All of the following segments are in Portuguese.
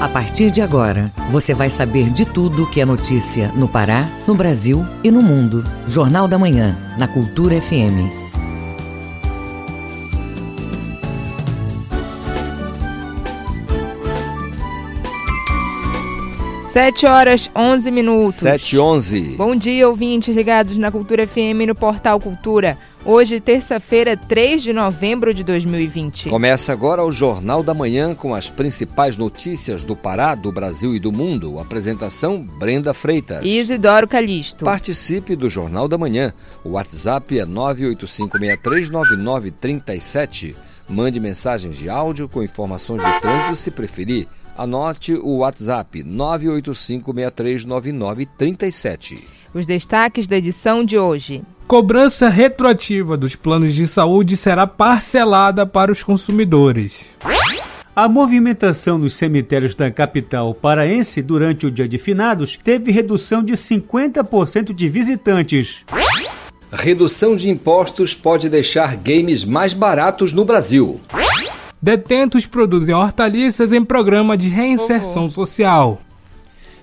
A partir de agora, você vai saber de tudo que é notícia no Pará, no Brasil e no mundo. Jornal da Manhã, na Cultura FM. Sete horas, onze minutos. Sete, onze. Bom dia, ouvintes ligados na Cultura FM no Portal Cultura. Hoje, terça-feira, 3 de novembro de 2020. Começa agora o Jornal da Manhã com as principais notícias do Pará, do Brasil e do mundo. Apresentação Brenda Freitas. E Isidoro Calixto. Participe do Jornal da Manhã. O WhatsApp é 985639937. Mande mensagens de áudio com informações do trânsito se preferir. Anote o WhatsApp 985639937. Os destaques da edição de hoje. Cobrança retroativa dos planos de saúde será parcelada para os consumidores. A movimentação nos cemitérios da capital paraense durante o dia de finados teve redução de 50% de visitantes. Redução de impostos pode deixar games mais baratos no Brasil. Detentos produzem hortaliças em programa de reinserção social.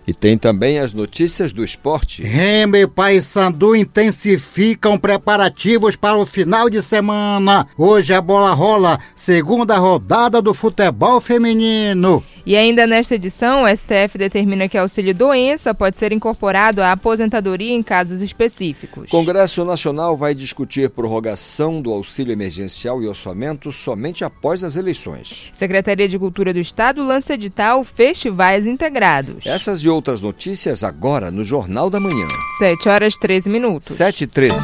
E tem também as notícias do esporte. Remo e Paysandu intensificam preparativos para o final de semana. Hoje a bola rola, segunda rodada do futebol feminino. E ainda nesta edição, o STF determina que auxílio doença pode ser incorporado à aposentadoria em casos específicos. Congresso Nacional vai discutir prorrogação do auxílio emergencial e orçamento somente após as eleições. Secretaria de Cultura do Estado lança edital Festivais Integrados. Essas e outras notícias agora no Jornal da Manhã. 7 horas 13 minutos. 7 e 13.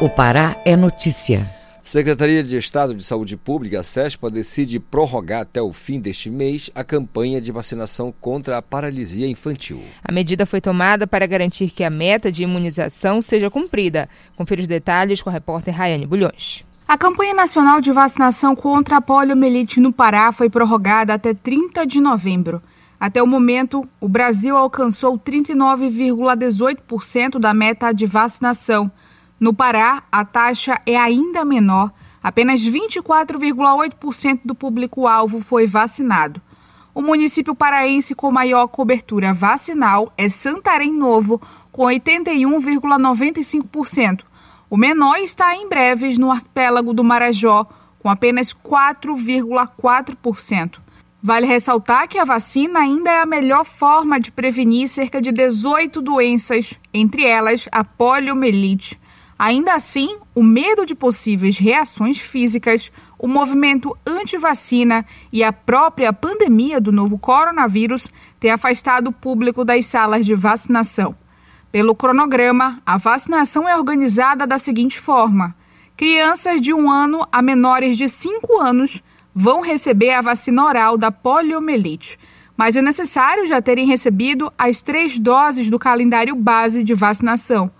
O Pará é notícia. Secretaria de Estado de Saúde Pública, a SESPA, decide prorrogar até o fim deste mês a campanha de vacinação contra a paralisia infantil. A medida foi tomada para garantir que a meta de imunização seja cumprida. Confira os detalhes com a repórter Rayane Bulhões. A campanha nacional de vacinação contra a poliomielite no Pará foi prorrogada até 30 de novembro. Até o momento, o Brasil alcançou 39,18% da meta de vacinação. No Pará, a taxa é ainda menor, apenas 24,8% do público-alvo foi vacinado. O município paraense com maior cobertura vacinal é Santarém Novo, com 81,95%. O menor está em breves no arquipélago do Marajó, com apenas 4,4%. Vale ressaltar que a vacina ainda é a melhor forma de prevenir cerca de 18 doenças, entre elas a poliomielite. Ainda assim, o medo de possíveis reações físicas, o movimento anti-vacina e a própria pandemia do novo coronavírus têm afastado o público das salas de vacinação. Pelo cronograma, a vacinação é organizada da seguinte forma: crianças de um ano a menores de cinco anos vão receber a vacina oral da poliomielite, mas é necessário já terem recebido as três doses do calendário base de vacinação.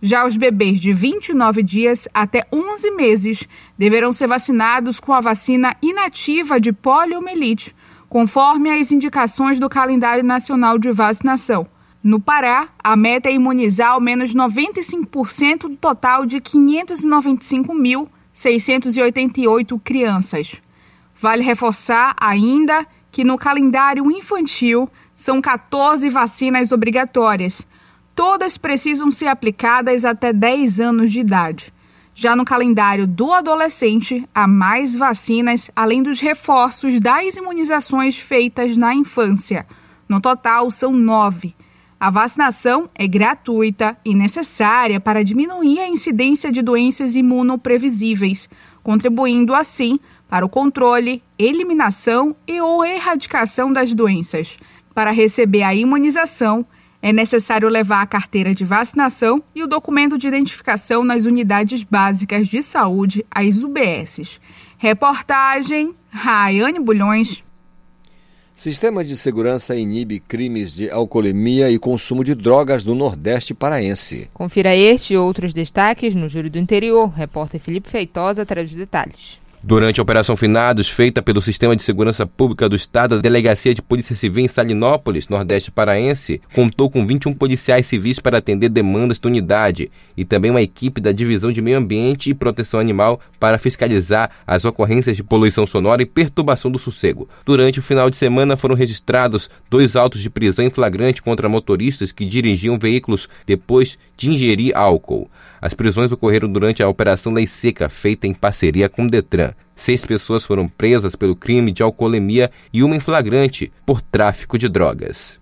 Já os bebês de 29 dias até 11 meses deverão ser vacinados com a vacina inativa de poliomielite, conforme as indicações do calendário nacional de vacinação. No Pará, a meta é imunizar ao menos 95% do total de 595.688 crianças. Vale reforçar ainda que no calendário infantil são 14 vacinas obrigatórias. Todas precisam ser aplicadas até 10 anos de idade. Já no calendário do adolescente, há mais vacinas, além dos reforços das imunizações feitas na infância. No total, são nove. A vacinação é gratuita e necessária para diminuir a incidência de doenças imunoprevisíveis, contribuindo assim para o controle, eliminação e ou erradicação das doenças. Para receber a imunização, é necessário levar a carteira de vacinação e o documento de identificação nas unidades básicas de saúde, as UBSs. Reportagem Raiane Bulhões. Sistema de segurança inibe crimes de alcoolemia e consumo de drogas no Nordeste paraense. Confira este e outros destaques no Júri do Interior. Repórter Felipe Feitosa traz os detalhes. Durante a Operação Finados, feita pelo Sistema de Segurança Pública do Estado, a Delegacia de Polícia Civil em Salinópolis, Nordeste Paraense, contou com 21 policiais civis para atender demandas da unidade e também uma equipe da Divisão de Meio Ambiente e Proteção Animal para fiscalizar as ocorrências de poluição sonora e perturbação do sossego. Durante o final de semana foram registrados dois autos de prisão em flagrante contra motoristas que dirigiam veículos depois de ingerir álcool. As prisões ocorreram durante a Operação Lei Seca, feita em parceria com o Detran. Seis pessoas foram presas pelo crime de alcoolemia e uma em flagrante por tráfico de drogas.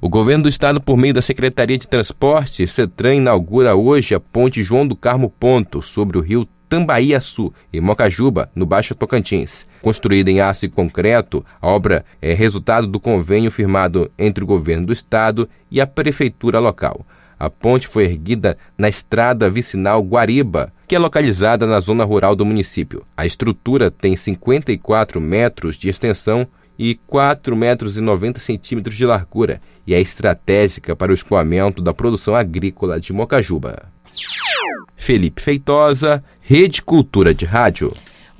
O governo do estado, por meio da Secretaria de Transporte, CETRAN, inaugura hoje a ponte João do Carmo Ponto, sobre o rio Tambaiaçu, em Mocajuba, no Baixo Tocantins. Construída em aço e concreto, a obra é resultado do convênio firmado entre o governo do estado e a prefeitura local. A ponte foi erguida na estrada vicinal Guariba, que é localizada na zona rural do município. A estrutura tem 54 metros de extensão e 4 metros e 90 centímetros de largura e é estratégica para o escoamento da produção agrícola de Mocajuba. Felipe Feitosa, Rede Cultura de Rádio.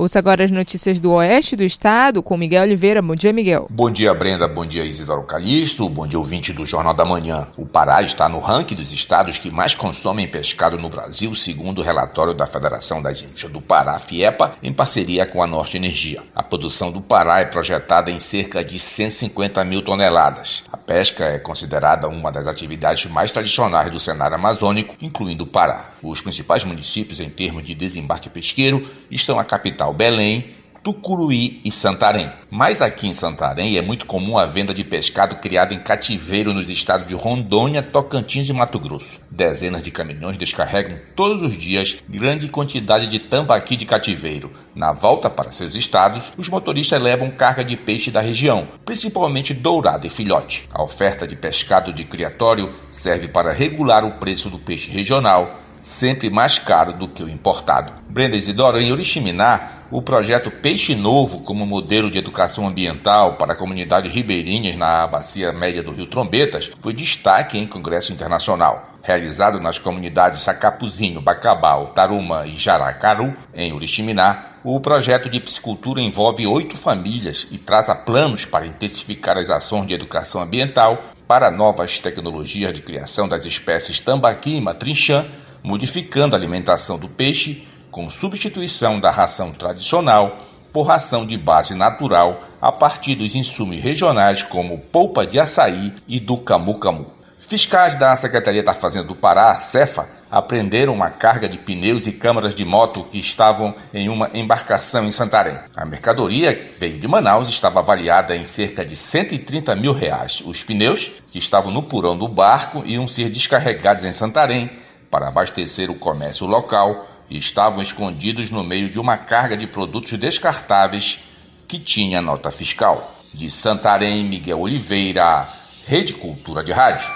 Ouça agora as notícias do oeste do estado com Miguel Oliveira. Bom dia, Miguel. Bom dia, Brenda. Bom dia, Isidoro Calixto. Bom dia, ouvinte do Jornal da Manhã. O Pará está no ranking dos estados que mais consomem pescado no Brasil, segundo o relatório da Federação das Indústrias do Pará, FIEPA, em parceria com a Norte Energia. A produção do Pará é projetada em cerca de 150 mil toneladas. A pesca é considerada uma das atividades mais tradicionais do cenário amazônico, incluindo o Pará. Os principais municípios em termos de desembarque pesqueiro estão a capital Belém, Tucuruí e Santarém. Mas aqui em Santarém é muito comum a venda de pescado criado em cativeiro nos estados de Rondônia, Tocantins e Mato Grosso. Dezenas de caminhões descarregam todos os dias grande quantidade de tambaqui de cativeiro. Na volta para seus estados, os motoristas levam carga de peixe da região, principalmente dourado e filhote. A oferta de pescado de criatório serve para regular o preço do peixe regional sempre mais caro do que o importado. Brenda Isidoro, em Oriximiná, o projeto Peixe Novo como modelo de educação ambiental para a comunidade ribeirinhas na bacia média do Rio Trombetas foi destaque em congresso internacional. Realizado nas comunidades Sacapuzinho, Bacabal, Taruma e Jaracaru, em Oriximiná, o projeto de piscicultura envolve oito famílias e traça planos para intensificar as ações de educação ambiental para novas tecnologias de criação das espécies tambaqui e matrinchã modificando a alimentação do peixe com substituição da ração tradicional por ração de base natural a partir dos insumos regionais como polpa de açaí e do camu-camu. Fiscais da Secretaria da Fazenda do Pará, Cefa, apreenderam uma carga de pneus e câmaras de moto que estavam em uma embarcação em Santarém. A mercadoria que veio de Manaus estava avaliada em cerca de 130 mil reais. Os pneus, que estavam no porão do barco, iam ser descarregados em Santarém para abastecer o comércio local e estavam escondidos no meio de uma carga de produtos descartáveis que tinha nota fiscal. De Santarém, Miguel Oliveira, Rede Cultura de Rádio.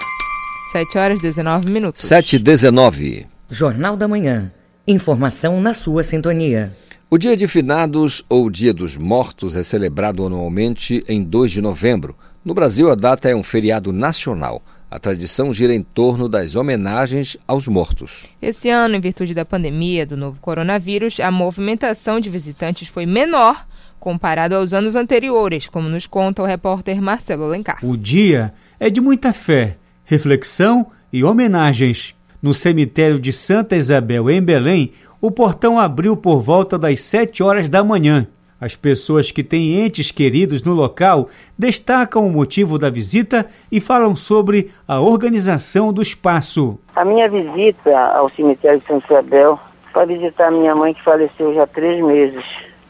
7 horas 19 minutos. 7 e 19. Jornal da Manhã. Informação na sua sintonia. O Dia de Finados ou Dia dos Mortos é celebrado anualmente em 2 de novembro. No Brasil, a data é um feriado nacional. A tradição gira em torno das homenagens aos mortos. Esse ano, em virtude da pandemia do novo coronavírus, a movimentação de visitantes foi menor comparado aos anos anteriores, como nos conta o repórter Marcelo Alencar. O dia é de muita fé, reflexão e homenagens. No cemitério de Santa Isabel, em Belém, o portão abriu por volta das 7 horas da manhã. As pessoas que têm entes queridos no local destacam o motivo da visita e falam sobre a organização do espaço. A minha visita ao cemitério de São Isabel para visitar minha mãe que faleceu já há três meses.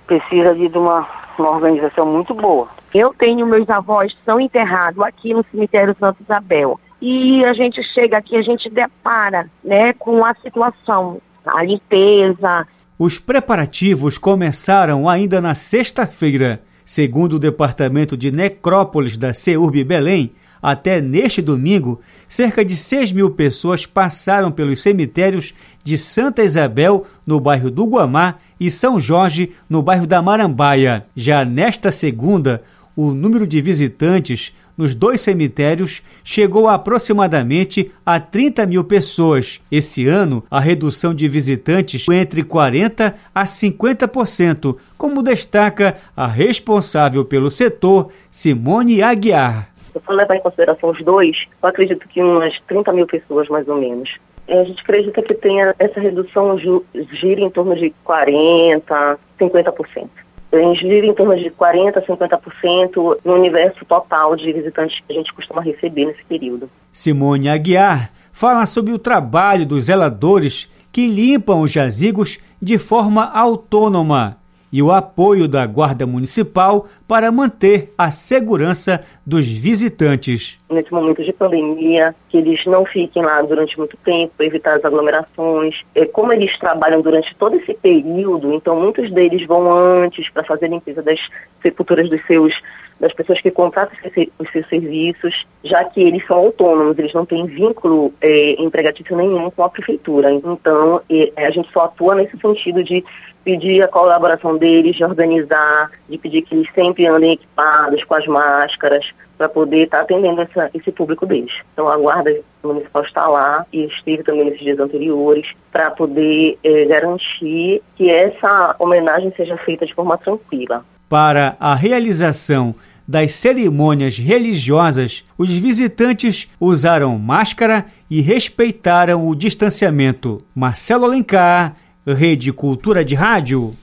Precisa de uma, uma organização muito boa. Eu tenho meus avós que são enterrados aqui no cemitério Santa Isabel. E a gente chega aqui, a gente depara né, com a situação, a limpeza, os preparativos começaram ainda na sexta-feira. Segundo o Departamento de Necrópolis da CEURB Belém, até neste domingo, cerca de 6 mil pessoas passaram pelos cemitérios de Santa Isabel, no bairro do Guamá, e São Jorge, no bairro da Marambaia. Já nesta segunda, o número de visitantes nos dois cemitérios chegou aproximadamente a 30 mil pessoas. Esse ano, a redução de visitantes foi entre 40% a 50%, como destaca a responsável pelo setor, Simone Aguiar. Se for levar em consideração os dois, eu acredito que umas 30 mil pessoas, mais ou menos. A gente acredita que tenha essa redução gira em torno de 40%, 50% gira em torno de 40% a 50% no universo total de visitantes que a gente costuma receber nesse período. Simone Aguiar fala sobre o trabalho dos zeladores que limpam os jazigos de forma autônoma e o apoio da Guarda Municipal para manter a segurança dos visitantes. Nesse momento de pandemia, que eles não fiquem lá durante muito tempo, evitar as aglomerações. É, como eles trabalham durante todo esse período, então muitos deles vão antes para fazer a limpeza das sepulturas dos seus das pessoas que contratam os seus serviços, já que eles são autônomos, eles não têm vínculo é, empregatício nenhum com a prefeitura. Então, é, a gente só atua nesse sentido de pedir a colaboração deles, de organizar, de pedir que eles sempre andem equipados com as máscaras, para poder estar tá atendendo essa, esse público deles. Então a Guarda Municipal está lá e esteve também nesses dias anteriores para poder eh, garantir que essa homenagem seja feita de forma tranquila. Para a realização das cerimônias religiosas, os visitantes usaram máscara e respeitaram o distanciamento. Marcelo Alencar Rede Cultura de Rádio.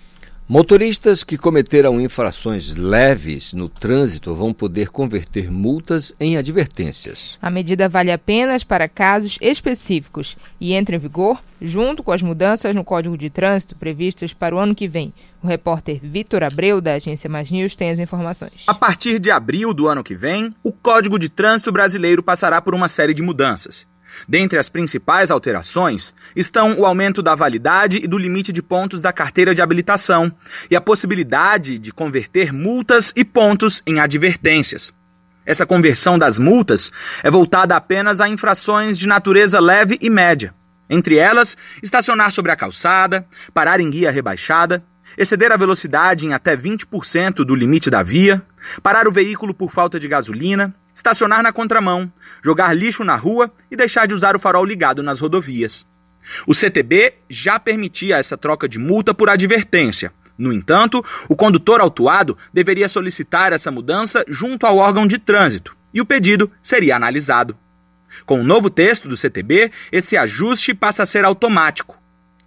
Motoristas que cometeram infrações leves no trânsito vão poder converter multas em advertências. A medida vale apenas para casos específicos e entra em vigor junto com as mudanças no Código de Trânsito previstas para o ano que vem. O repórter Vitor Abreu, da agência Mais News, tem as informações. A partir de abril do ano que vem, o Código de Trânsito brasileiro passará por uma série de mudanças. Dentre as principais alterações estão o aumento da validade e do limite de pontos da carteira de habilitação e a possibilidade de converter multas e pontos em advertências. Essa conversão das multas é voltada apenas a infrações de natureza leve e média. Entre elas, estacionar sobre a calçada, parar em guia rebaixada, exceder a velocidade em até 20% do limite da via, parar o veículo por falta de gasolina, estacionar na contramão, jogar lixo na rua e deixar de usar o farol ligado nas rodovias. O CTB já permitia essa troca de multa por advertência. No entanto, o condutor autuado deveria solicitar essa mudança junto ao órgão de trânsito e o pedido seria analisado. Com o novo texto do CTB, esse ajuste passa a ser automático.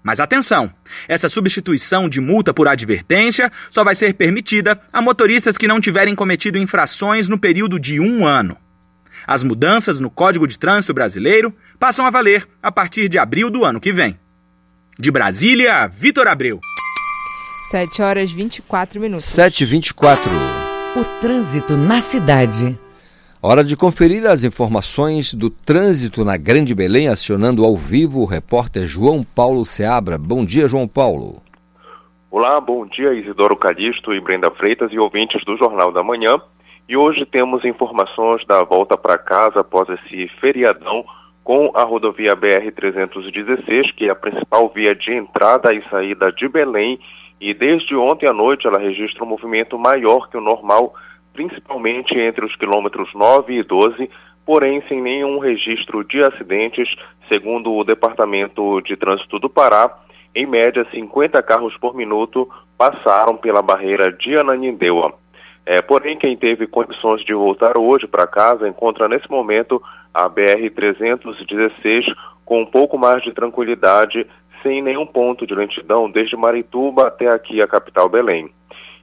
Mas atenção! Essa substituição de multa por advertência só vai ser permitida a motoristas que não tiverem cometido infrações no período de um ano. As mudanças no Código de Trânsito Brasileiro passam a valer a partir de abril do ano que vem. De Brasília, Vitor Abreu. 7 horas 24 minutos. 7 h 24 O trânsito na cidade. Hora de conferir as informações do trânsito na Grande Belém, acionando ao vivo o repórter João Paulo Seabra. Bom dia, João Paulo. Olá, bom dia Isidoro Calixto e Brenda Freitas e ouvintes do Jornal da Manhã. E hoje temos informações da volta para casa após esse feriadão com a rodovia BR-316, que é a principal via de entrada e saída de Belém. E desde ontem à noite ela registra um movimento maior que o normal principalmente entre os quilômetros 9 e 12, porém sem nenhum registro de acidentes, segundo o Departamento de Trânsito do Pará. Em média, 50 carros por minuto passaram pela barreira de Ananindeua. É, porém, quem teve condições de voltar hoje para casa encontra nesse momento a BR-316 com um pouco mais de tranquilidade, sem nenhum ponto de lentidão, desde Marituba até aqui a capital Belém.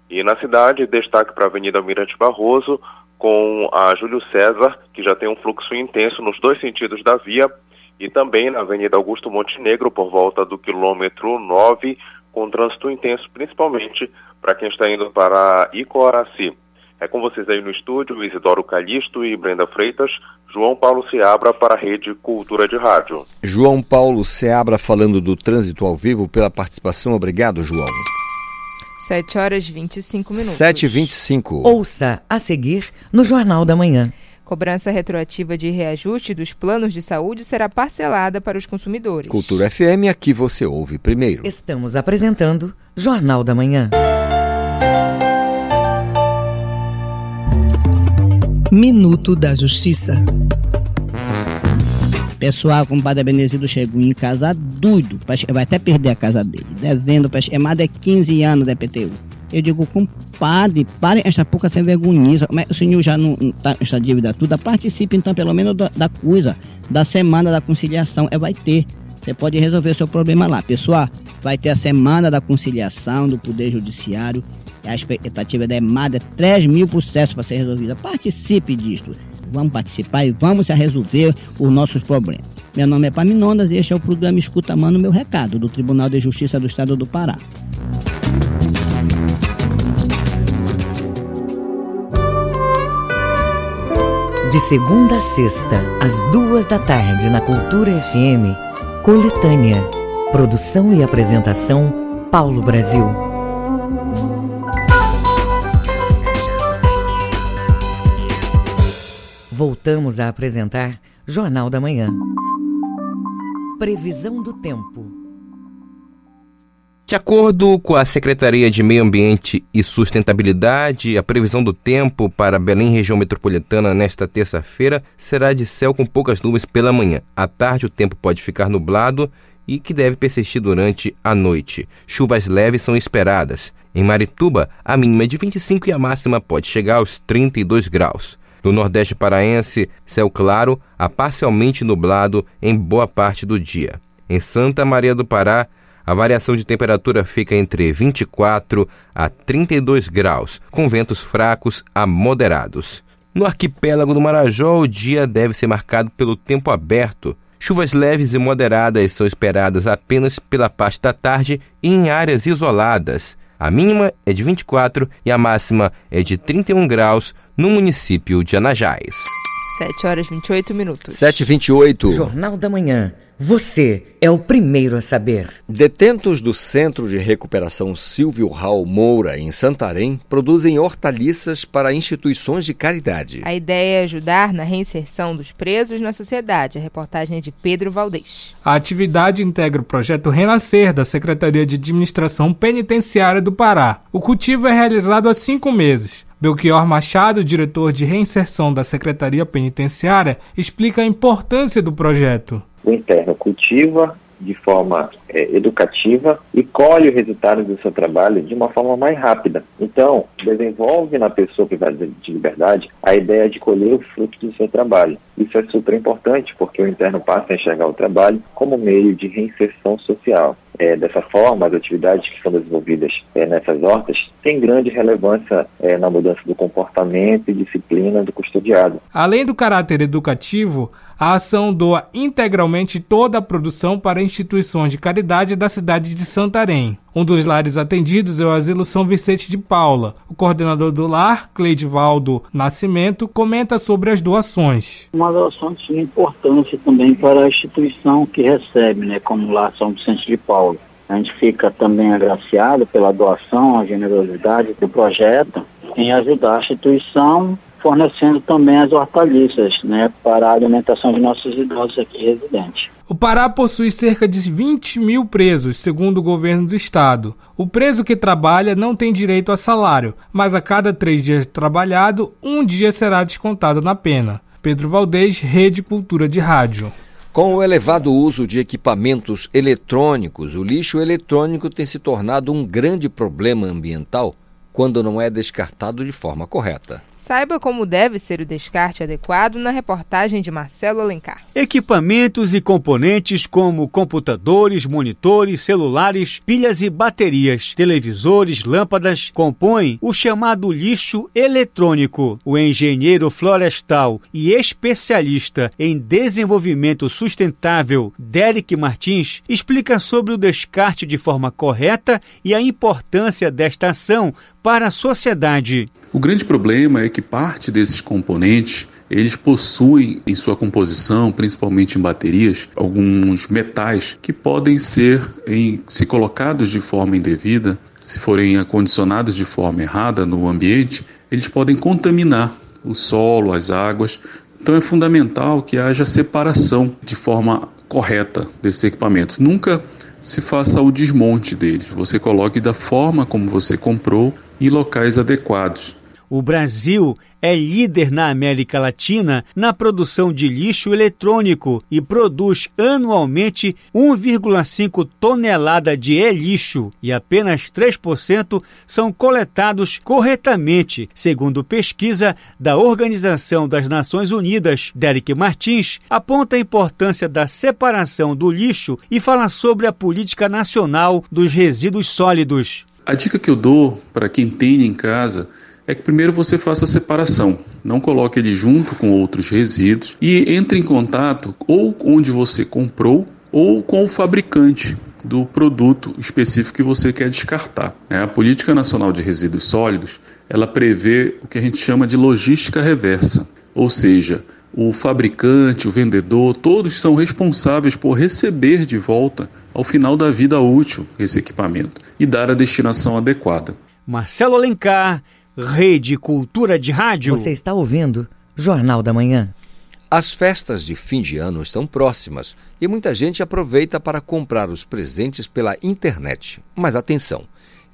E na cidade, destaque para a Avenida Almirante Barroso, com a Júlio César, que já tem um fluxo intenso nos dois sentidos da via, e também na Avenida Augusto Montenegro, por volta do quilômetro 9, com trânsito intenso, principalmente para quem está indo para Icoraci. É com vocês aí no estúdio, Isidoro Calixto e Brenda Freitas, João Paulo Seabra para a Rede Cultura de Rádio. João Paulo Seabra falando do trânsito ao vivo pela participação. Obrigado, João. 7 horas 25 minutos. 7 e 25 Ouça a seguir no Jornal da Manhã. Cobrança retroativa de reajuste dos planos de saúde será parcelada para os consumidores. Cultura FM, aqui você ouve primeiro. Estamos apresentando Jornal da Manhã. Minuto da Justiça. Pessoal, como o padre Benedito chegou em casa doido, vai até perder a casa dele. Devendo, é mais de 15 anos da PTU. Eu digo, compadre, parem essa pouca sem vergonhice. Mas o senhor já não está essa dívida toda? Participe então, pelo menos, da, da coisa, da semana da conciliação. É, vai ter. Você pode resolver o seu problema lá. Pessoal, vai ter a semana da conciliação do Poder Judiciário. A expectativa da EMAD é 3 mil processos para ser resolvida. Participe disso. Vamos participar e vamos resolver os nossos problemas. Meu nome é Paminondas e este é o programa Escuta Mano Meu Recado, do Tribunal de Justiça do Estado do Pará. De segunda a sexta, às duas da tarde, na Cultura FM, Coletânea. Produção e apresentação, Paulo Brasil. Voltamos a apresentar Jornal da Manhã. Previsão do tempo. De acordo com a Secretaria de Meio Ambiente e Sustentabilidade, a previsão do tempo para Belém, região metropolitana, nesta terça-feira será de céu com poucas nuvens pela manhã. À tarde, o tempo pode ficar nublado e que deve persistir durante a noite. Chuvas leves são esperadas. Em Marituba, a mínima é de 25 e a máxima pode chegar aos 32 graus. No Nordeste Paraense, céu claro a parcialmente nublado em boa parte do dia. Em Santa Maria do Pará, a variação de temperatura fica entre 24 a 32 graus, com ventos fracos a moderados. No arquipélago do Marajó, o dia deve ser marcado pelo tempo aberto. Chuvas leves e moderadas são esperadas apenas pela parte da tarde e em áreas isoladas. A mínima é de 24 e a máxima é de 31 graus no município de Anajás. 7 horas 28 minutos. 7 e 28. Jornal da Manhã. Você é o primeiro a saber. Detentos do Centro de Recuperação Silvio Raul Moura, em Santarém, produzem hortaliças para instituições de caridade. A ideia é ajudar na reinserção dos presos na sociedade. A reportagem é de Pedro Valdez. A atividade integra o projeto Renascer da Secretaria de Administração Penitenciária do Pará. O cultivo é realizado há cinco meses. Belchior Machado, diretor de reinserção da Secretaria Penitenciária, explica a importância do projeto. O interno cultiva de forma é, educativa e colhe o resultado do seu trabalho de uma forma mais rápida. Então, desenvolve na pessoa privada de liberdade a ideia de colher o fruto do seu trabalho. Isso é super importante porque o interno passa a enxergar o trabalho como meio de reinserção social. É, dessa forma, as atividades que são desenvolvidas é, nessas hortas têm grande relevância é, na mudança do comportamento e disciplina do custodiado. Além do caráter educativo, a ação doa integralmente toda a produção para instituições de caridade da cidade de Santarém. Um dos lares atendidos é o Asilo São Vicente de Paula. O coordenador do lar, Cleidivaldo Nascimento, comenta sobre as doações. Uma doação de importância também para a instituição que recebe, né, como o Lar São Vicente de Paula. A gente fica também agraciado pela doação, a generosidade do projeto em ajudar a instituição fornecendo também as hortaliças né, para a alimentação de nossos idosos aqui residentes. O Pará possui cerca de 20 mil presos, segundo o governo do estado. O preso que trabalha não tem direito a salário, mas a cada três dias trabalhado, um dia será descontado na pena. Pedro Valdez, Rede Cultura de Rádio. Com o elevado uso de equipamentos eletrônicos, o lixo eletrônico tem se tornado um grande problema ambiental quando não é descartado de forma correta. Saiba como deve ser o descarte adequado na reportagem de Marcelo Alencar. Equipamentos e componentes como computadores, monitores, celulares, pilhas e baterias, televisores, lâmpadas compõem o chamado lixo eletrônico. O engenheiro florestal e especialista em desenvolvimento sustentável, Derek Martins, explica sobre o descarte de forma correta e a importância desta ação para a sociedade. O grande problema é que parte desses componentes eles possuem em sua composição, principalmente em baterias, alguns metais que podem ser, em, se colocados de forma indevida, se forem acondicionados de forma errada no ambiente, eles podem contaminar o solo, as águas. Então é fundamental que haja separação de forma correta desses equipamentos. Nunca se faça o desmonte deles. Você coloque da forma como você comprou em locais adequados. O Brasil é líder na América Latina na produção de lixo eletrônico e produz anualmente 1,5 tonelada de e-lixo e apenas 3% são coletados corretamente, segundo pesquisa da Organização das Nações Unidas. Derek Martins aponta a importância da separação do lixo e fala sobre a política nacional dos resíduos sólidos. A dica que eu dou para quem tem em casa é que primeiro você faça a separação, não coloque ele junto com outros resíduos e entre em contato ou onde você comprou ou com o fabricante do produto específico que você quer descartar. É, a Política Nacional de Resíduos Sólidos ela prevê o que a gente chama de logística reversa, ou seja, o fabricante, o vendedor, todos são responsáveis por receber de volta ao final da vida útil esse equipamento e dar a destinação adequada. Marcelo Alencar Rede Cultura de Rádio. Você está ouvindo Jornal da Manhã. As festas de fim de ano estão próximas e muita gente aproveita para comprar os presentes pela internet. Mas atenção,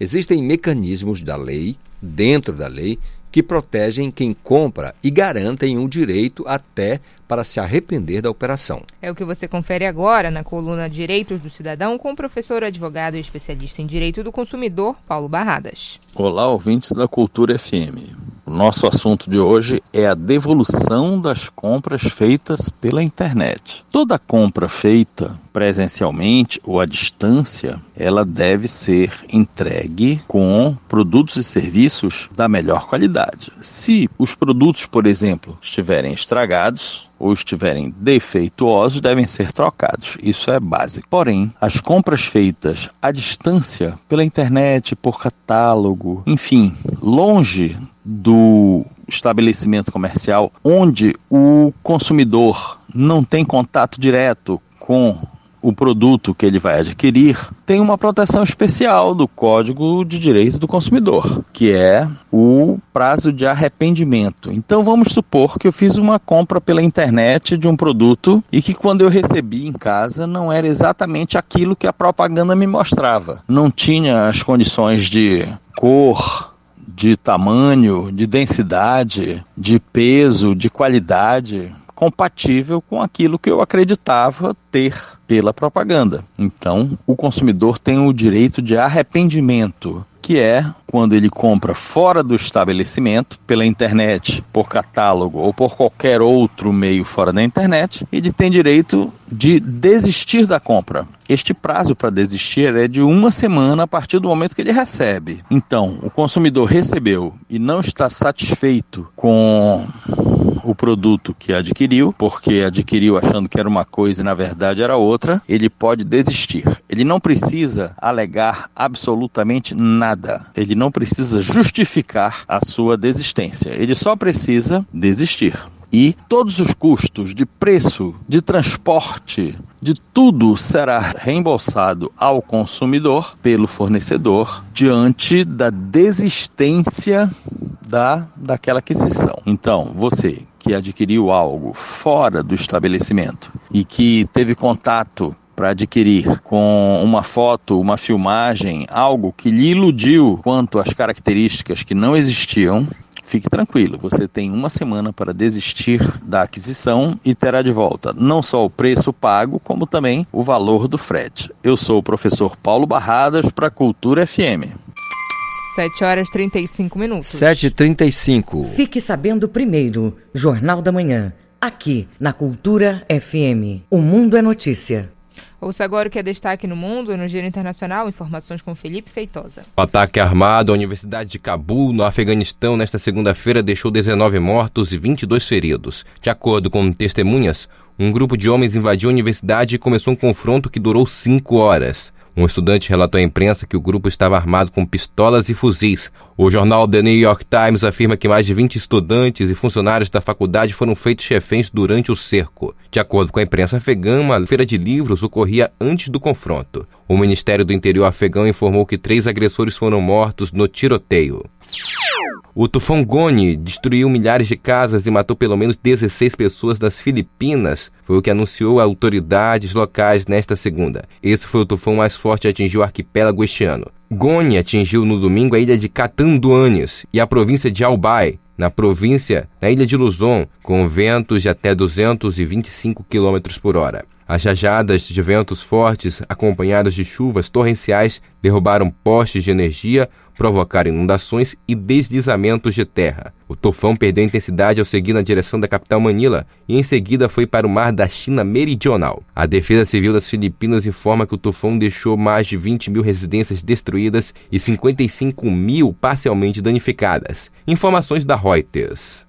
existem mecanismos da lei, dentro da lei, que protegem quem compra e garantem o direito até para se arrepender da operação. É o que você confere agora na coluna Direitos do Cidadão com o professor advogado e especialista em Direito do Consumidor, Paulo Barradas. Olá, ouvintes da Cultura FM. O nosso assunto de hoje é a devolução das compras feitas pela internet. Toda compra feita presencialmente ou à distância, ela deve ser entregue com produtos e serviços da melhor qualidade. Se os produtos, por exemplo, estiverem estragados, ou estiverem defeituosos devem ser trocados. Isso é básico. Porém, as compras feitas à distância, pela internet, por catálogo, enfim, longe do estabelecimento comercial, onde o consumidor não tem contato direto com o produto que ele vai adquirir tem uma proteção especial do Código de Direito do Consumidor, que é o prazo de arrependimento. Então vamos supor que eu fiz uma compra pela internet de um produto e que quando eu recebi em casa não era exatamente aquilo que a propaganda me mostrava. Não tinha as condições de cor, de tamanho, de densidade, de peso, de qualidade compatível com aquilo que eu acreditava ter pela propaganda. Então, o consumidor tem o direito de arrependimento que é quando ele compra fora do estabelecimento, pela internet, por catálogo ou por qualquer outro meio fora da internet, ele tem direito de desistir da compra. Este prazo para desistir é de uma semana a partir do momento que ele recebe. Então, o consumidor recebeu e não está satisfeito com o produto que adquiriu, porque adquiriu achando que era uma coisa e na verdade era outra, ele pode desistir. Ele não precisa alegar absolutamente nada. Ele não precisa justificar a sua desistência. Ele só precisa desistir e todos os custos de preço, de transporte, de tudo será reembolsado ao consumidor pelo fornecedor diante da desistência da daquela aquisição. Então, você que adquiriu algo fora do estabelecimento e que teve contato para adquirir com uma foto, uma filmagem, algo que lhe iludiu quanto às características que não existiam, Fique tranquilo, você tem uma semana para desistir da aquisição e terá de volta não só o preço pago, como também o valor do frete. Eu sou o professor Paulo Barradas para Cultura FM. 7 horas 35 minutos. 7h35. Fique sabendo primeiro, Jornal da Manhã, aqui na Cultura FM. O Mundo é Notícia. Ouça agora o que é destaque no mundo no Giro Internacional. Informações com Felipe Feitosa. O ataque armado à Universidade de Cabul, no Afeganistão, nesta segunda-feira, deixou 19 mortos e 22 feridos. De acordo com testemunhas, um grupo de homens invadiu a universidade e começou um confronto que durou cinco horas. Um estudante relatou à imprensa que o grupo estava armado com pistolas e fuzis. O jornal The New York Times afirma que mais de 20 estudantes e funcionários da faculdade foram feitos reféns durante o cerco. De acordo com a imprensa afegã, uma feira de livros ocorria antes do confronto. O Ministério do Interior afegão informou que três agressores foram mortos no tiroteio. O tufão Goni destruiu milhares de casas e matou pelo menos 16 pessoas nas Filipinas. Foi o que anunciou autoridades locais nesta segunda. Esse foi o tufão mais forte que atingiu o arquipélago este ano. Goni atingiu no domingo a ilha de Catanduanes e a província de Albay, na província, na ilha de Luzon, com ventos de até 225 km por hora. As rajadas de ventos fortes, acompanhadas de chuvas torrenciais, derrubaram postes de energia, provocaram inundações e deslizamentos de terra. O tufão perdeu intensidade ao seguir na direção da capital Manila e em seguida foi para o mar da China Meridional. A Defesa Civil das Filipinas informa que o tufão deixou mais de 20 mil residências destruídas e 55 mil parcialmente danificadas. Informações da Reuters.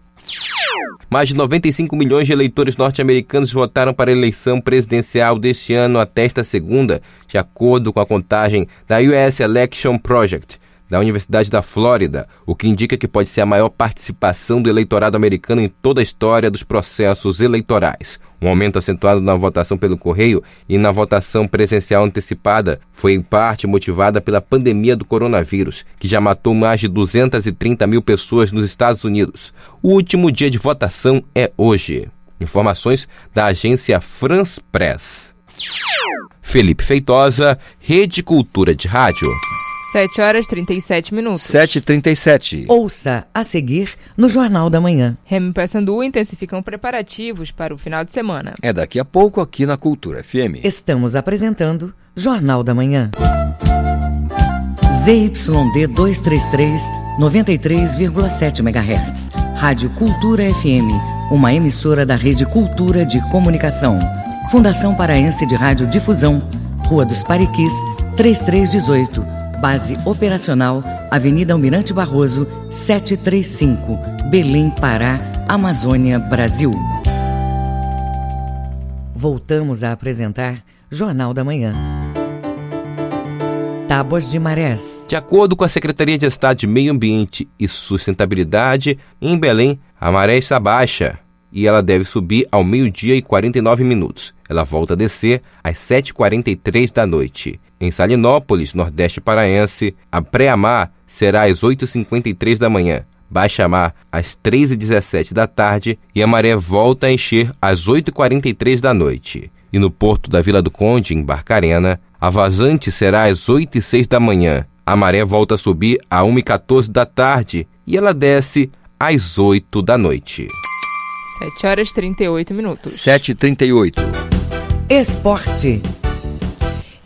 Mais de 95 milhões de eleitores norte-americanos votaram para a eleição presidencial deste ano até esta segunda, de acordo com a contagem da US Election Project da Universidade da Flórida, o que indica que pode ser a maior participação do eleitorado americano em toda a história dos processos eleitorais. Um aumento acentuado na votação pelo correio e na votação presencial antecipada foi em parte motivada pela pandemia do coronavírus, que já matou mais de 230 mil pessoas nos Estados Unidos. O último dia de votação é hoje. Informações da agência France Press. Felipe Feitosa, Rede Cultura de Rádio. 7 horas 37 minutos. 7h37. Ouça a seguir no Jornal da Manhã. Remy e Paysandu intensificam preparativos para o final de semana. É daqui a pouco aqui na Cultura FM. Estamos apresentando Jornal da Manhã. ZYD 233, 93,7 MHz. Rádio Cultura FM, uma emissora da Rede Cultura de Comunicação. Fundação Paraense de Rádio Difusão, Rua dos Pariquis, 3318. Base operacional, Avenida Almirante Barroso, 735, Belém, Pará, Amazônia, Brasil. Voltamos a apresentar Jornal da Manhã. Tábuas de marés. De acordo com a Secretaria de Estado de Meio Ambiente e Sustentabilidade, em Belém, a maré está baixa e ela deve subir ao meio-dia e 49 minutos. Ela volta a descer às 7h43 da noite. Em Salinópolis, Nordeste Paraense, a pré-amar será às 8h53 da manhã, baixa-mar às 3h17 da tarde e a maré volta a encher às 8h43 da noite. E no porto da Vila do Conde, em Barcarena, a vazante será às 8h06 da manhã. A maré volta a subir às 1h14 da tarde e ela desce às 8 da noite. 7 horas e 38 minutos. 7h38. Esporte.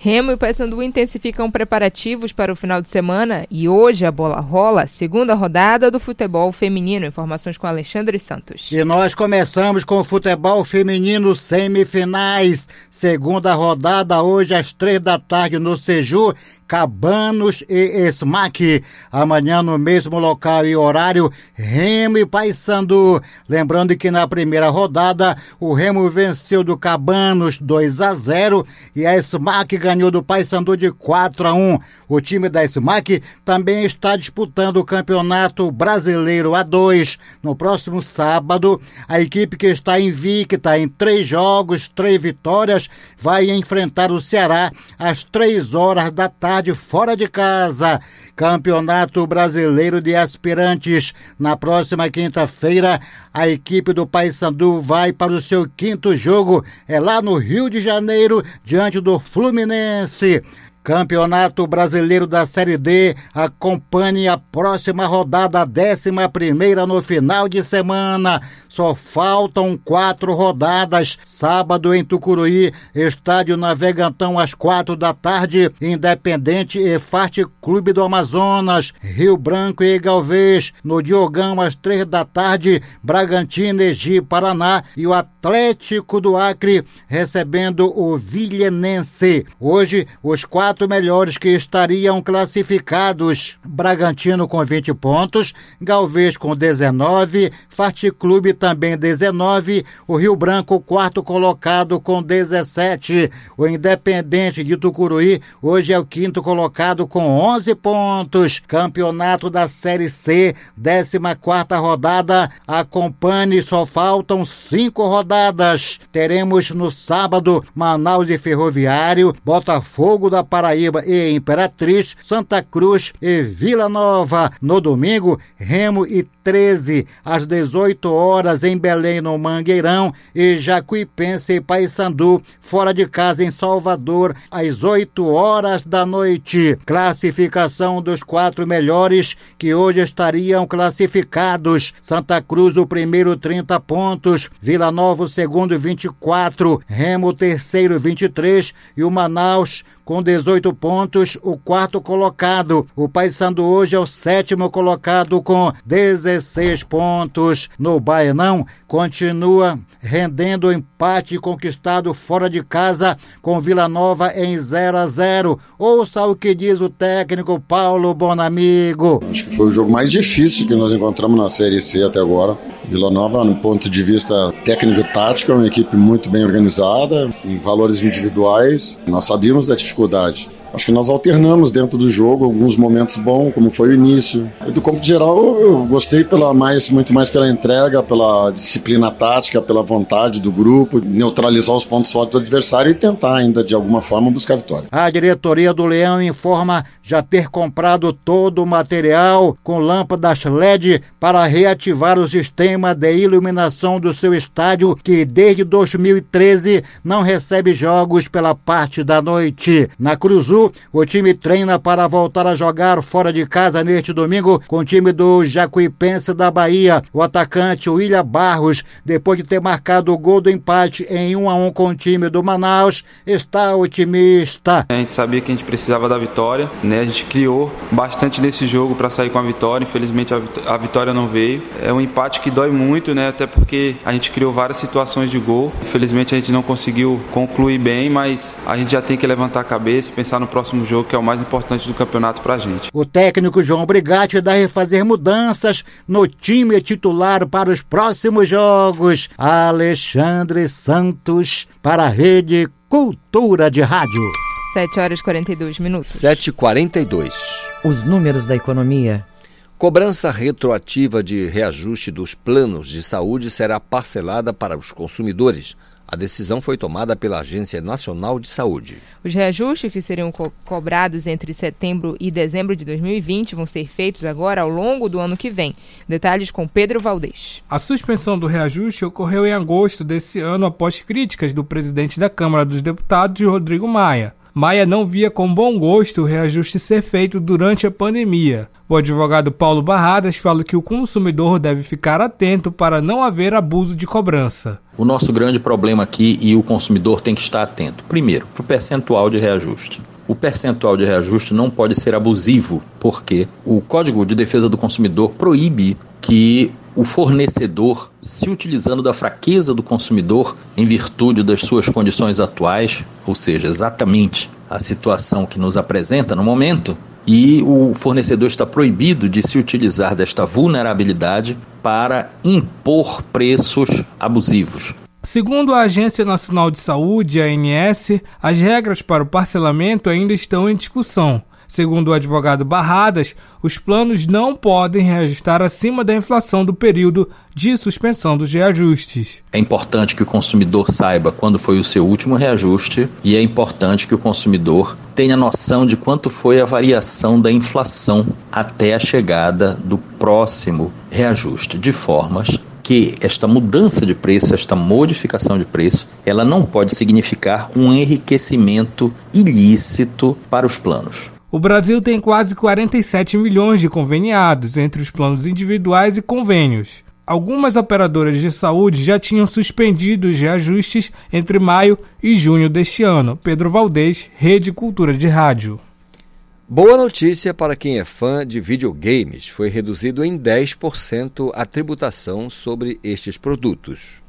Remo e Paysandu intensificam preparativos para o final de semana e hoje a bola rola, segunda rodada do futebol feminino. Informações com Alexandre Santos. E nós começamos com o futebol feminino semifinais. Segunda rodada hoje às três da tarde no Seju. Cabanos e Smack. Amanhã no mesmo local e horário, Remo e Paysandu. Lembrando que na primeira rodada o Remo venceu do Cabanos 2 a 0 e a Smack ganhou do Paysandu de 4 a 1. O time da Smack também está disputando o Campeonato Brasileiro A2. No próximo sábado, a equipe que está invicta em três jogos, três vitórias, vai enfrentar o Ceará às três horas da tarde tarde fora de casa. Campeonato Brasileiro de Aspirantes. Na próxima quinta-feira, a equipe do Paysandu vai para o seu quinto jogo. É lá no Rio de Janeiro, diante do Fluminense. Campeonato Brasileiro da Série D acompanhe a próxima rodada, décima primeira no final de semana. Só faltam quatro rodadas. Sábado em Tucuruí, Estádio Navegantão às quatro da tarde, Independente e Farte Clube do Amazonas, Rio Branco e Galvez. No Diogão às três da tarde, Bragantino, Egi, Paraná e o Atlético do Acre recebendo o Vilhenense. Hoje, os quatro quatro melhores que estariam classificados: Bragantino com 20 pontos, Galvez com 19, Farte Clube também 19, o Rio Branco, quarto colocado com 17. O Independente de Tucuruí hoje é o quinto colocado com 11 pontos. Campeonato da Série C, 14 quarta rodada. Acompanhe, só faltam cinco rodadas. Teremos no sábado Manaus e Ferroviário, Botafogo da Paraná Paraíba e Imperatriz, Santa Cruz e Vila Nova. No domingo, Remo e 13 às 18 horas em Belém, no Mangueirão, e Jacuipense e Paysandu, fora de casa em Salvador, às 8 horas da noite. Classificação dos quatro melhores que hoje estariam classificados: Santa Cruz, o primeiro, 30 pontos, Vila Nova, o segundo, 24, Remo, o terceiro, 23 e o Manaus, com 18 pontos, o quarto colocado. O Paysandu hoje é o sétimo colocado com 16 pontos. No Baenão, continua rendendo o empate conquistado fora de casa com Vila Nova em 0 a 0. Ouça o que diz o técnico Paulo Bonamigo. Acho que foi o jogo mais difícil que nós encontramos na Série C até agora. Vila Nova, no ponto de vista técnico-tático, é uma equipe muito bem organizada, em valores individuais. Nós sabíamos da dificuldade. Acho que nós alternamos dentro do jogo alguns momentos bons, como foi o início. E do campo geral, eu gostei pela mais, muito mais pela entrega, pela disciplina tática, pela vontade do grupo, neutralizar os pontos fortes do adversário e tentar ainda de alguma forma buscar vitória. A diretoria do Leão informa já ter comprado todo o material com lâmpadas LED para reativar o sistema de iluminação do seu estádio que desde 2013 não recebe jogos pela parte da noite. Na O time treina para voltar a jogar fora de casa neste domingo com o time do Jacuipense da Bahia. O atacante William Barros, depois de ter marcado o gol do empate em 1 a 1 com o time do Manaus, está otimista. A gente sabia que a gente precisava da vitória, né? A gente criou bastante nesse jogo para sair com a vitória. Infelizmente a vitória não veio. É um empate que dói muito, né? Até porque a gente criou várias situações de gol. Infelizmente a gente não conseguiu concluir bem, mas a gente já tem que levantar a cabeça e pensar no próximo jogo, que é o mais importante do campeonato pra gente. O técnico João Brigatti deve fazer mudanças no time titular para os próximos jogos. Alexandre Santos para a Rede Cultura de Rádio. 7 horas e 42 minutos. 7 e 42 Os números da economia. Cobrança retroativa de reajuste dos planos de saúde será parcelada para os consumidores. A decisão foi tomada pela Agência Nacional de Saúde. Os reajustes que seriam co cobrados entre setembro e dezembro de 2020 vão ser feitos agora ao longo do ano que vem. Detalhes com Pedro Valdez. A suspensão do reajuste ocorreu em agosto desse ano após críticas do presidente da Câmara dos Deputados, Rodrigo Maia. Maia não via com bom gosto o reajuste ser feito durante a pandemia. O advogado Paulo Barradas fala que o consumidor deve ficar atento para não haver abuso de cobrança. O nosso grande problema aqui e o consumidor tem que estar atento. Primeiro, para o percentual de reajuste. O percentual de reajuste não pode ser abusivo, porque o Código de Defesa do Consumidor proíbe que o fornecedor, se utilizando da fraqueza do consumidor em virtude das suas condições atuais, ou seja, exatamente a situação que nos apresenta no momento, e o fornecedor está proibido de se utilizar desta vulnerabilidade para impor preços abusivos. Segundo a Agência Nacional de Saúde, ANS, as regras para o parcelamento ainda estão em discussão. Segundo o advogado Barradas, os planos não podem reajustar acima da inflação do período de suspensão dos reajustes. É importante que o consumidor saiba quando foi o seu último reajuste e é importante que o consumidor tenha noção de quanto foi a variação da inflação até a chegada do próximo reajuste, de formas que esta mudança de preço, esta modificação de preço, ela não pode significar um enriquecimento ilícito para os planos. O Brasil tem quase 47 milhões de conveniados entre os planos individuais e convênios. Algumas operadoras de saúde já tinham suspendido os reajustes entre maio e junho deste ano. Pedro Valdez, Rede Cultura de Rádio. Boa notícia para quem é fã de videogames: foi reduzido em 10% a tributação sobre estes produtos.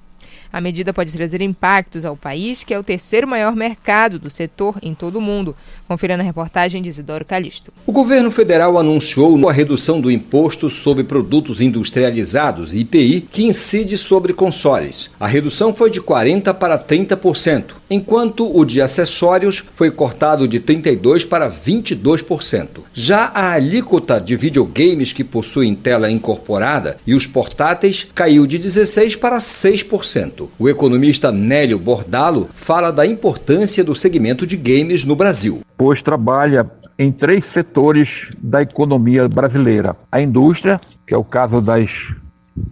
A medida pode trazer impactos ao país, que é o terceiro maior mercado do setor em todo o mundo. Confira na reportagem de Isidoro Calixto. O governo federal anunciou a redução do imposto sobre produtos industrializados, IPI, que incide sobre consoles. A redução foi de 40% para 30%. Enquanto o de acessórios foi cortado de 32% para 22%. Já a alíquota de videogames que possuem tela incorporada e os portáteis caiu de 16% para 6%. O economista Nélio Bordalo fala da importância do segmento de games no Brasil. Pois trabalha em três setores da economia brasileira: a indústria, que é o caso das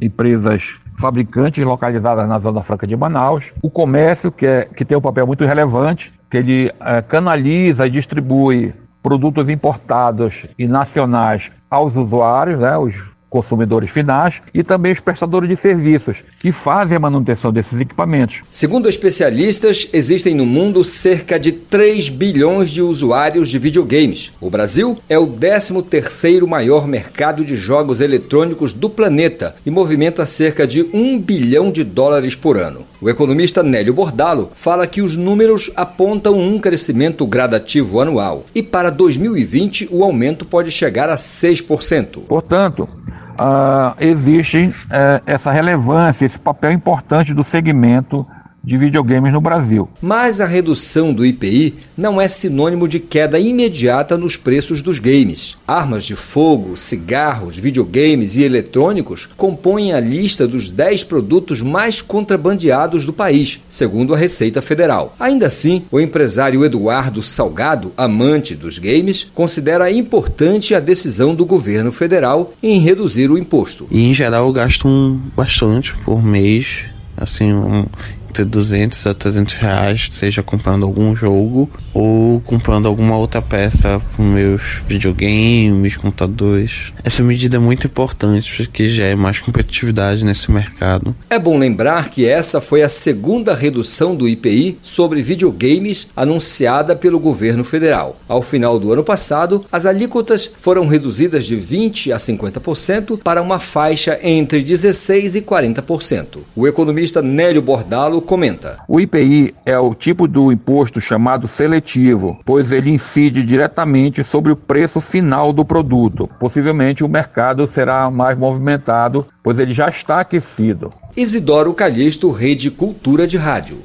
empresas fabricantes localizadas na Zona Franca de Manaus, o comércio, que, é, que tem um papel muito relevante, que ele é, canaliza e distribui produtos importados e nacionais aos usuários, né, os consumidores finais e também os prestadores de serviços que fazem a manutenção desses equipamentos. Segundo especialistas, existem no mundo cerca de 3 bilhões de usuários de videogames. O Brasil é o 13º maior mercado de jogos eletrônicos do planeta e movimenta cerca de 1 bilhão de dólares por ano. O economista Nélio Bordalo fala que os números apontam um crescimento gradativo anual e para 2020 o aumento pode chegar a 6%. Portanto, uh, existe uh, essa relevância, esse papel importante do segmento de videogames no Brasil. Mas a redução do IPI não é sinônimo de queda imediata nos preços dos games. Armas de fogo, cigarros, videogames e eletrônicos compõem a lista dos 10 produtos mais contrabandeados do país, segundo a Receita Federal. Ainda assim, o empresário Eduardo Salgado, amante dos games, considera importante a decisão do governo federal em reduzir o imposto. E em geral eu gasto um bastante por mês assim, um, entre 200 a 300 reais, seja comprando algum jogo ou comprando alguma outra peça com meus videogames, computadores. Essa medida é muito importante porque já é mais competitividade nesse mercado. É bom lembrar que essa foi a segunda redução do IPI sobre videogames anunciada pelo governo federal. Ao final do ano passado, as alíquotas foram reduzidas de 20 a 50% para uma faixa entre 16 e 40%. O economista Nélio Bordalo comenta. O IPI é o tipo do imposto chamado seletivo, pois ele incide diretamente sobre o preço final do produto. Possivelmente o mercado será mais movimentado, pois ele já está aquecido. Isidoro Calixto, Rede Cultura de Rádio.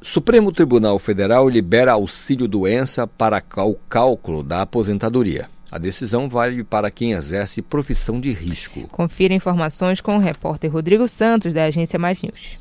Supremo Tribunal Federal libera auxílio-doença para o cálculo da aposentadoria. A decisão vale para quem exerce profissão de risco. Confira informações com o repórter Rodrigo Santos, da agência Mais News.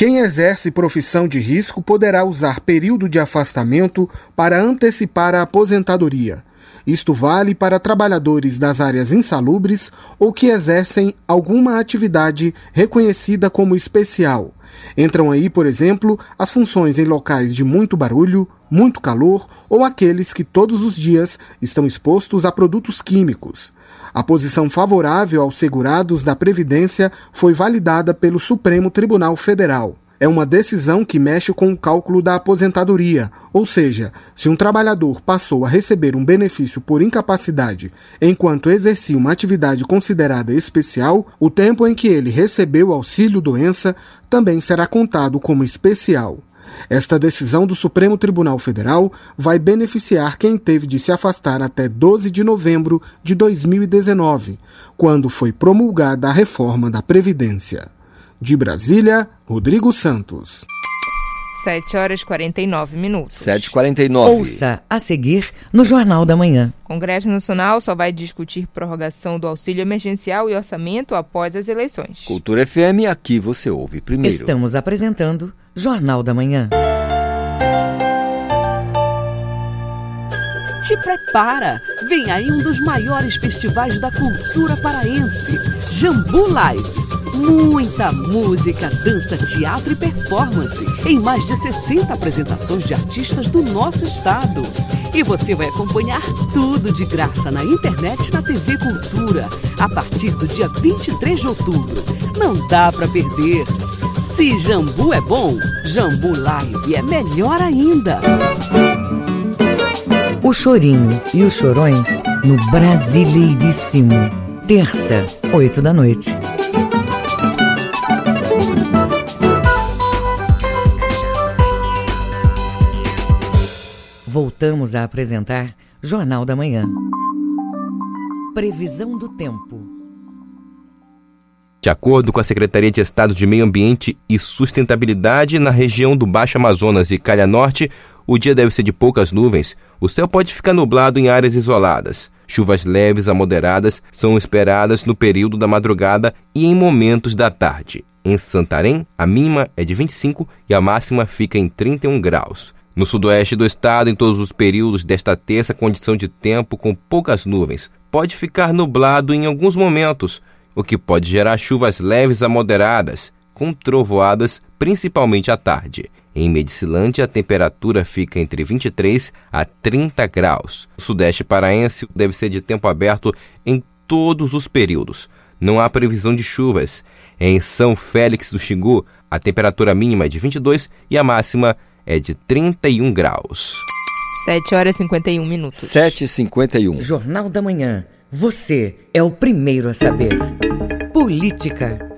Quem exerce profissão de risco poderá usar período de afastamento para antecipar a aposentadoria. Isto vale para trabalhadores das áreas insalubres ou que exercem alguma atividade reconhecida como especial. Entram aí, por exemplo, as funções em locais de muito barulho, muito calor ou aqueles que todos os dias estão expostos a produtos químicos. A posição favorável aos segurados da Previdência foi validada pelo Supremo Tribunal Federal. É uma decisão que mexe com o cálculo da aposentadoria, ou seja, se um trabalhador passou a receber um benefício por incapacidade enquanto exercia uma atividade considerada especial, o tempo em que ele recebeu auxílio-doença também será contado como especial. Esta decisão do Supremo Tribunal Federal vai beneficiar quem teve de se afastar até 12 de novembro de 2019, quando foi promulgada a reforma da Previdência. De Brasília, Rodrigo Santos. 7 horas e 49 minutos. 7h49. Ouça a seguir no Jornal da Manhã. Congresso Nacional só vai discutir prorrogação do auxílio emergencial e orçamento após as eleições. Cultura FM, aqui você ouve primeiro. Estamos apresentando Jornal da Manhã. Te prepara! Vem aí um dos maiores festivais da cultura paraense, Jambu Live. Muita música, dança, teatro e performance em mais de 60 apresentações de artistas do nosso estado. E você vai acompanhar tudo de graça na internet e na TV Cultura a partir do dia 23 de outubro. Não dá para perder. Se Jambu é bom, Jambu Live é melhor ainda. O Chorinho e os Chorões no Brasileiríssimo. Terça, 8 da noite. Voltamos a apresentar Jornal da Manhã. Previsão do tempo. De acordo com a Secretaria de Estado de Meio Ambiente e Sustentabilidade, na região do Baixo Amazonas e Calha Norte, o dia deve ser de poucas nuvens. O céu pode ficar nublado em áreas isoladas. Chuvas leves a moderadas são esperadas no período da madrugada e em momentos da tarde. Em Santarém, a mínima é de 25 e a máxima fica em 31 graus. No sudoeste do estado, em todos os períodos desta terça, condição de tempo com poucas nuvens. Pode ficar nublado em alguns momentos, o que pode gerar chuvas leves a moderadas, com trovoadas, principalmente à tarde. Em Medicilândia, a temperatura fica entre 23 a 30 graus. O sudeste paraense deve ser de tempo aberto em todos os períodos. Não há previsão de chuvas. Em São Félix do Xingu, a temperatura mínima é de 22 e a máxima é de 31 graus. 7 horas e 51 minutos. 7 e 51. Jornal da Manhã. Você é o primeiro a saber. Política.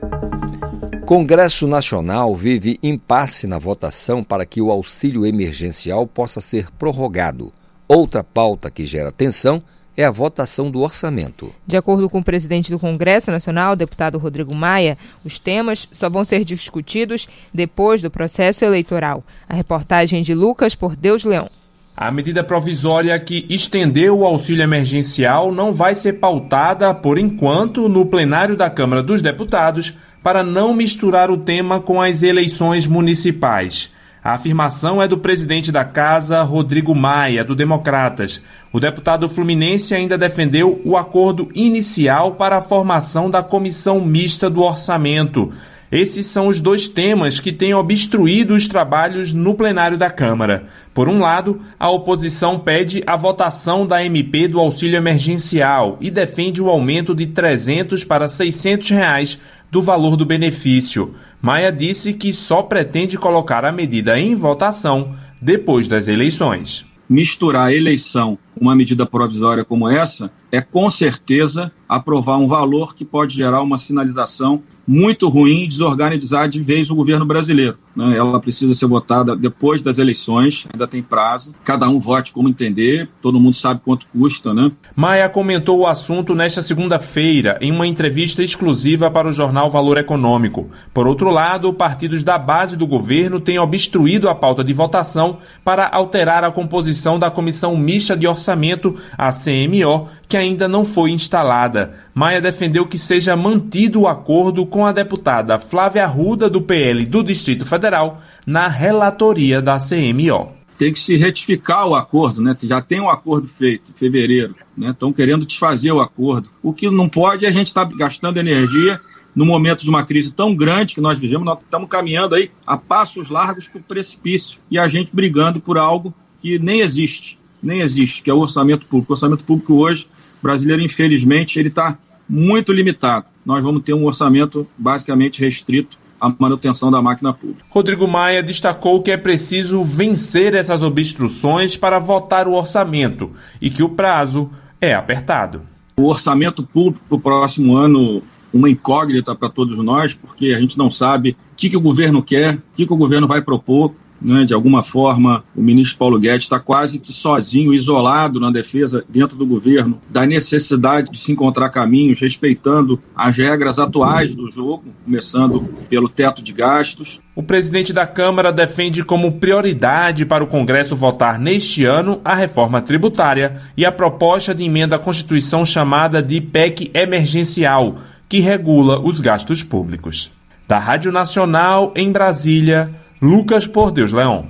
Congresso Nacional vive impasse na votação para que o auxílio emergencial possa ser prorrogado. Outra pauta que gera tensão é a votação do orçamento. De acordo com o presidente do Congresso Nacional, deputado Rodrigo Maia, os temas só vão ser discutidos depois do processo eleitoral. A reportagem de Lucas por Deus Leão. A medida provisória que estendeu o auxílio emergencial não vai ser pautada, por enquanto, no plenário da Câmara dos Deputados, para não misturar o tema com as eleições municipais. A afirmação é do presidente da casa, Rodrigo Maia, do Democratas. O deputado fluminense ainda defendeu o acordo inicial para a formação da comissão mista do orçamento. Esses são os dois temas que têm obstruído os trabalhos no plenário da Câmara. Por um lado, a oposição pede a votação da MP do auxílio emergencial e defende o aumento de 300 para 600 reais do valor do benefício. Maia disse que só pretende colocar a medida em votação depois das eleições. Misturar eleição uma medida provisória como essa é com certeza aprovar um valor que pode gerar uma sinalização muito ruim e desorganizar de vez o governo brasileiro. Né? Ela precisa ser votada depois das eleições, ainda tem prazo. Cada um vote como entender, todo mundo sabe quanto custa, né? Maia comentou o assunto nesta segunda-feira em uma entrevista exclusiva para o jornal Valor Econômico. Por outro lado, partidos da base do governo têm obstruído a pauta de votação para alterar a composição da Comissão Mista de Orçamento, a CMO, que ainda não foi instalada. Maia defendeu que seja mantido o acordo com a deputada Flávia Arruda, do PL do Distrito Federal, na relatoria da CMO. Tem que se retificar o acordo, né? Já tem um acordo feito em fevereiro, né? Estão querendo desfazer o acordo. O que não pode é a gente estar tá gastando energia no momento de uma crise tão grande que nós vivemos, nós estamos caminhando aí a passos largos para o precipício e a gente brigando por algo que nem existe, nem existe, que é o orçamento público. O orçamento público hoje brasileiro, infelizmente, ele está muito limitado. Nós vamos ter um orçamento basicamente restrito à manutenção da máquina pública. Rodrigo Maia destacou que é preciso vencer essas obstruções para votar o orçamento e que o prazo é apertado. O orçamento público para o próximo ano uma incógnita para todos nós, porque a gente não sabe o que, que o governo quer, o que, que o governo vai propor, né, de alguma forma, o ministro Paulo Guedes está quase que sozinho, isolado na defesa dentro do governo da necessidade de se encontrar caminhos, respeitando as regras atuais do jogo, começando pelo teto de gastos. O presidente da Câmara defende como prioridade para o Congresso votar neste ano a reforma tributária e a proposta de emenda à Constituição chamada de PEC emergencial, que regula os gastos públicos. Da Rádio Nacional, em Brasília, Lucas Por Deus Leão.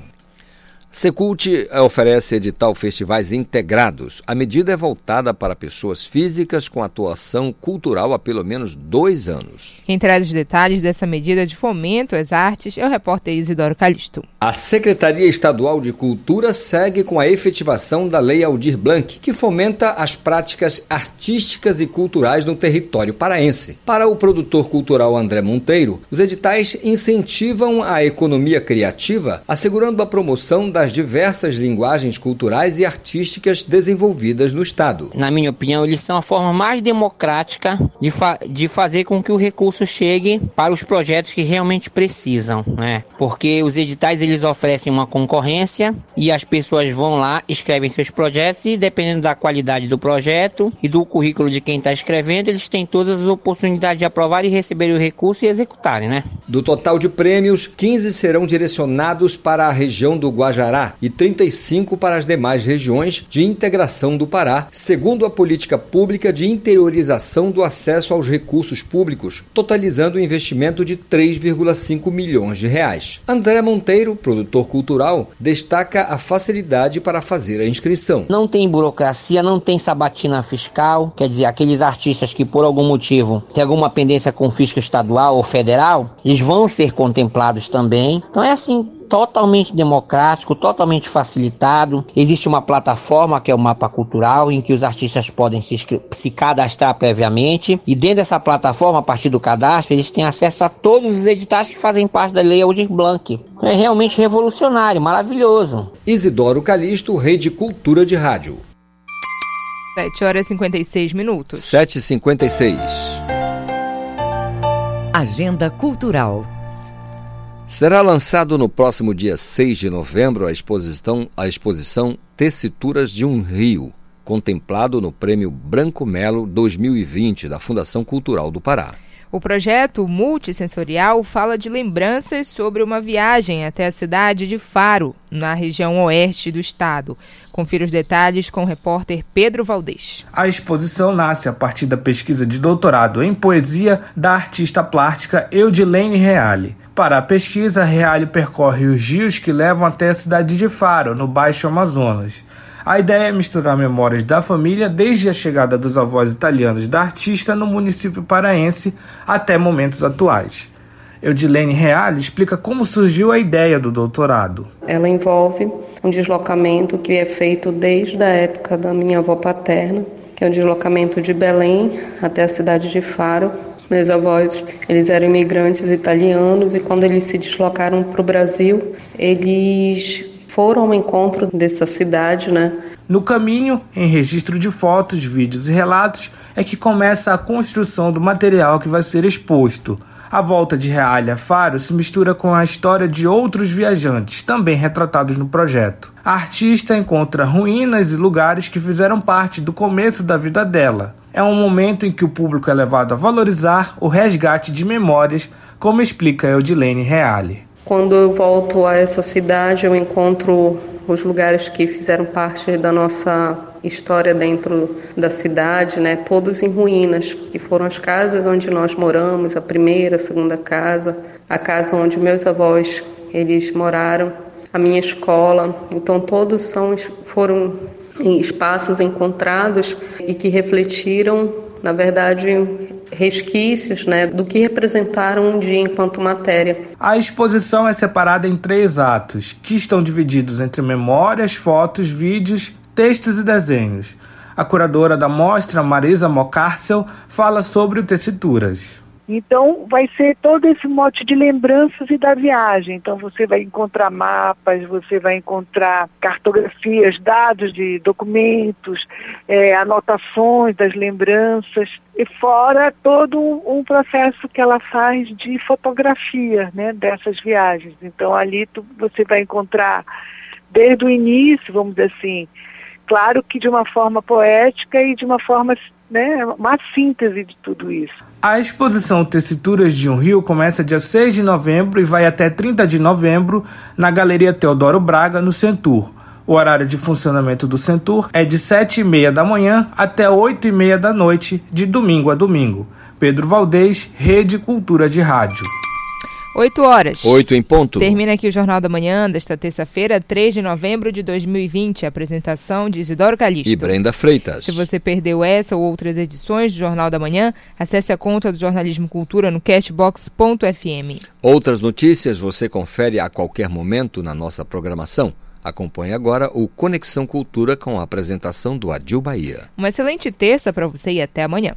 Secult oferece edital festivais integrados. A medida é voltada para pessoas físicas com atuação cultural há pelo menos dois anos. Quem traz os detalhes dessa medida de fomento às artes é o repórter Isidoro Calixto. A Secretaria Estadual de Cultura segue com a efetivação da Lei Aldir Blanc, que fomenta as práticas artísticas e culturais no território paraense. Para o produtor cultural André Monteiro, os editais incentivam a economia criativa, assegurando a promoção da as diversas linguagens culturais e artísticas desenvolvidas no Estado. Na minha opinião, eles são a forma mais democrática de, fa de fazer com que o recurso chegue para os projetos que realmente precisam, né? Porque os editais eles oferecem uma concorrência e as pessoas vão lá, escrevem seus projetos e dependendo da qualidade do projeto e do currículo de quem está escrevendo, eles têm todas as oportunidades de aprovar e receber o recurso e executarem, né? Do total de prêmios, 15 serão direcionados para a região do Guajará e 35 para as demais regiões de integração do Pará, segundo a política pública de interiorização do acesso aos recursos públicos, totalizando um investimento de 3,5 milhões de reais. André Monteiro, produtor cultural, destaca a facilidade para fazer a inscrição. Não tem burocracia, não tem sabatina fiscal, quer dizer, aqueles artistas que por algum motivo têm alguma pendência com o fisco estadual ou federal, eles vão ser contemplados também. Então é assim, totalmente democrático, totalmente facilitado. Existe uma plataforma que é o Mapa Cultural, em que os artistas podem se, se cadastrar previamente. E dentro dessa plataforma, a partir do cadastro, eles têm acesso a todos os editais que fazem parte da Lei Aldir Blanc. É realmente revolucionário, maravilhoso. Isidoro Calixto, Rede Cultura de Rádio. 7 horas e 56 minutos. 7h56. Agenda Cultural. Será lançado no próximo dia 6 de novembro a exposição, a exposição Tessituras de um Rio, contemplado no Prêmio Branco Melo 2020 da Fundação Cultural do Pará. O projeto multissensorial fala de lembranças sobre uma viagem até a cidade de Faro, na região oeste do estado. Confira os detalhes com o repórter Pedro Valdez. A exposição nasce a partir da pesquisa de doutorado em poesia da artista plástica Eudilene Reale. Para a pesquisa, Reale percorre os rios que levam até a cidade de Faro, no Baixo Amazonas. A ideia é misturar memórias da família desde a chegada dos avós italianos da artista no município paraense até momentos atuais. Eudilene Reale explica como surgiu a ideia do doutorado. Ela envolve um deslocamento que é feito desde a época da minha avó paterna, que é um deslocamento de Belém até a cidade de Faro. Meus avós, eles eram imigrantes italianos e quando eles se deslocaram para o Brasil, eles foram ao encontro dessa cidade, né? No caminho, em registro de fotos, vídeos e relatos, é que começa a construção do material que vai ser exposto. A volta de Reale a Faro se mistura com a história de outros viajantes, também retratados no projeto. A artista encontra ruínas e lugares que fizeram parte do começo da vida dela. É um momento em que o público é levado a valorizar o resgate de memórias, como explica Eudilene Reale. Quando eu volto a essa cidade, eu encontro os lugares que fizeram parte da nossa história dentro da cidade, né? Todos em ruínas, que foram as casas onde nós moramos, a primeira, a segunda casa, a casa onde meus avós eles moraram, a minha escola. Então todos são foram espaços encontrados e que refletiram, na verdade, resquícios né, do que representaram um dia enquanto matéria. A exposição é separada em três atos, que estão divididos entre memórias, fotos, vídeos, textos e desenhos. A curadora da mostra, Marisa Mocárcel, fala sobre o Tessituras. Então, vai ser todo esse mote de lembranças e da viagem. Então, você vai encontrar mapas, você vai encontrar cartografias, dados de documentos, é, anotações das lembranças, e fora todo um, processo que ela faz de fotografia né, dessas viagens. Então, ali tu, você vai encontrar, desde o início, vamos dizer assim, claro que de uma forma poética e de uma forma né, uma síntese de tudo isso. A exposição Tessituras de um Rio começa dia 6 de novembro e vai até 30 de novembro na Galeria Teodoro Braga, no Centur. O horário de funcionamento do Centur é de 7h30 da manhã até 8h30 da noite, de domingo a domingo. Pedro Valdez, Rede Cultura de Rádio. 8 horas. 8 em ponto. Termina aqui o Jornal da Manhã desta terça-feira, 3 de novembro de 2020. apresentação de Isidoro Calixto. E Brenda Freitas. Se você perdeu essa ou outras edições do Jornal da Manhã, acesse a conta do Jornalismo Cultura no castbox.fm. Outras notícias você confere a qualquer momento na nossa programação. Acompanhe agora o Conexão Cultura com a apresentação do Adil Bahia. Uma excelente terça para você e até amanhã.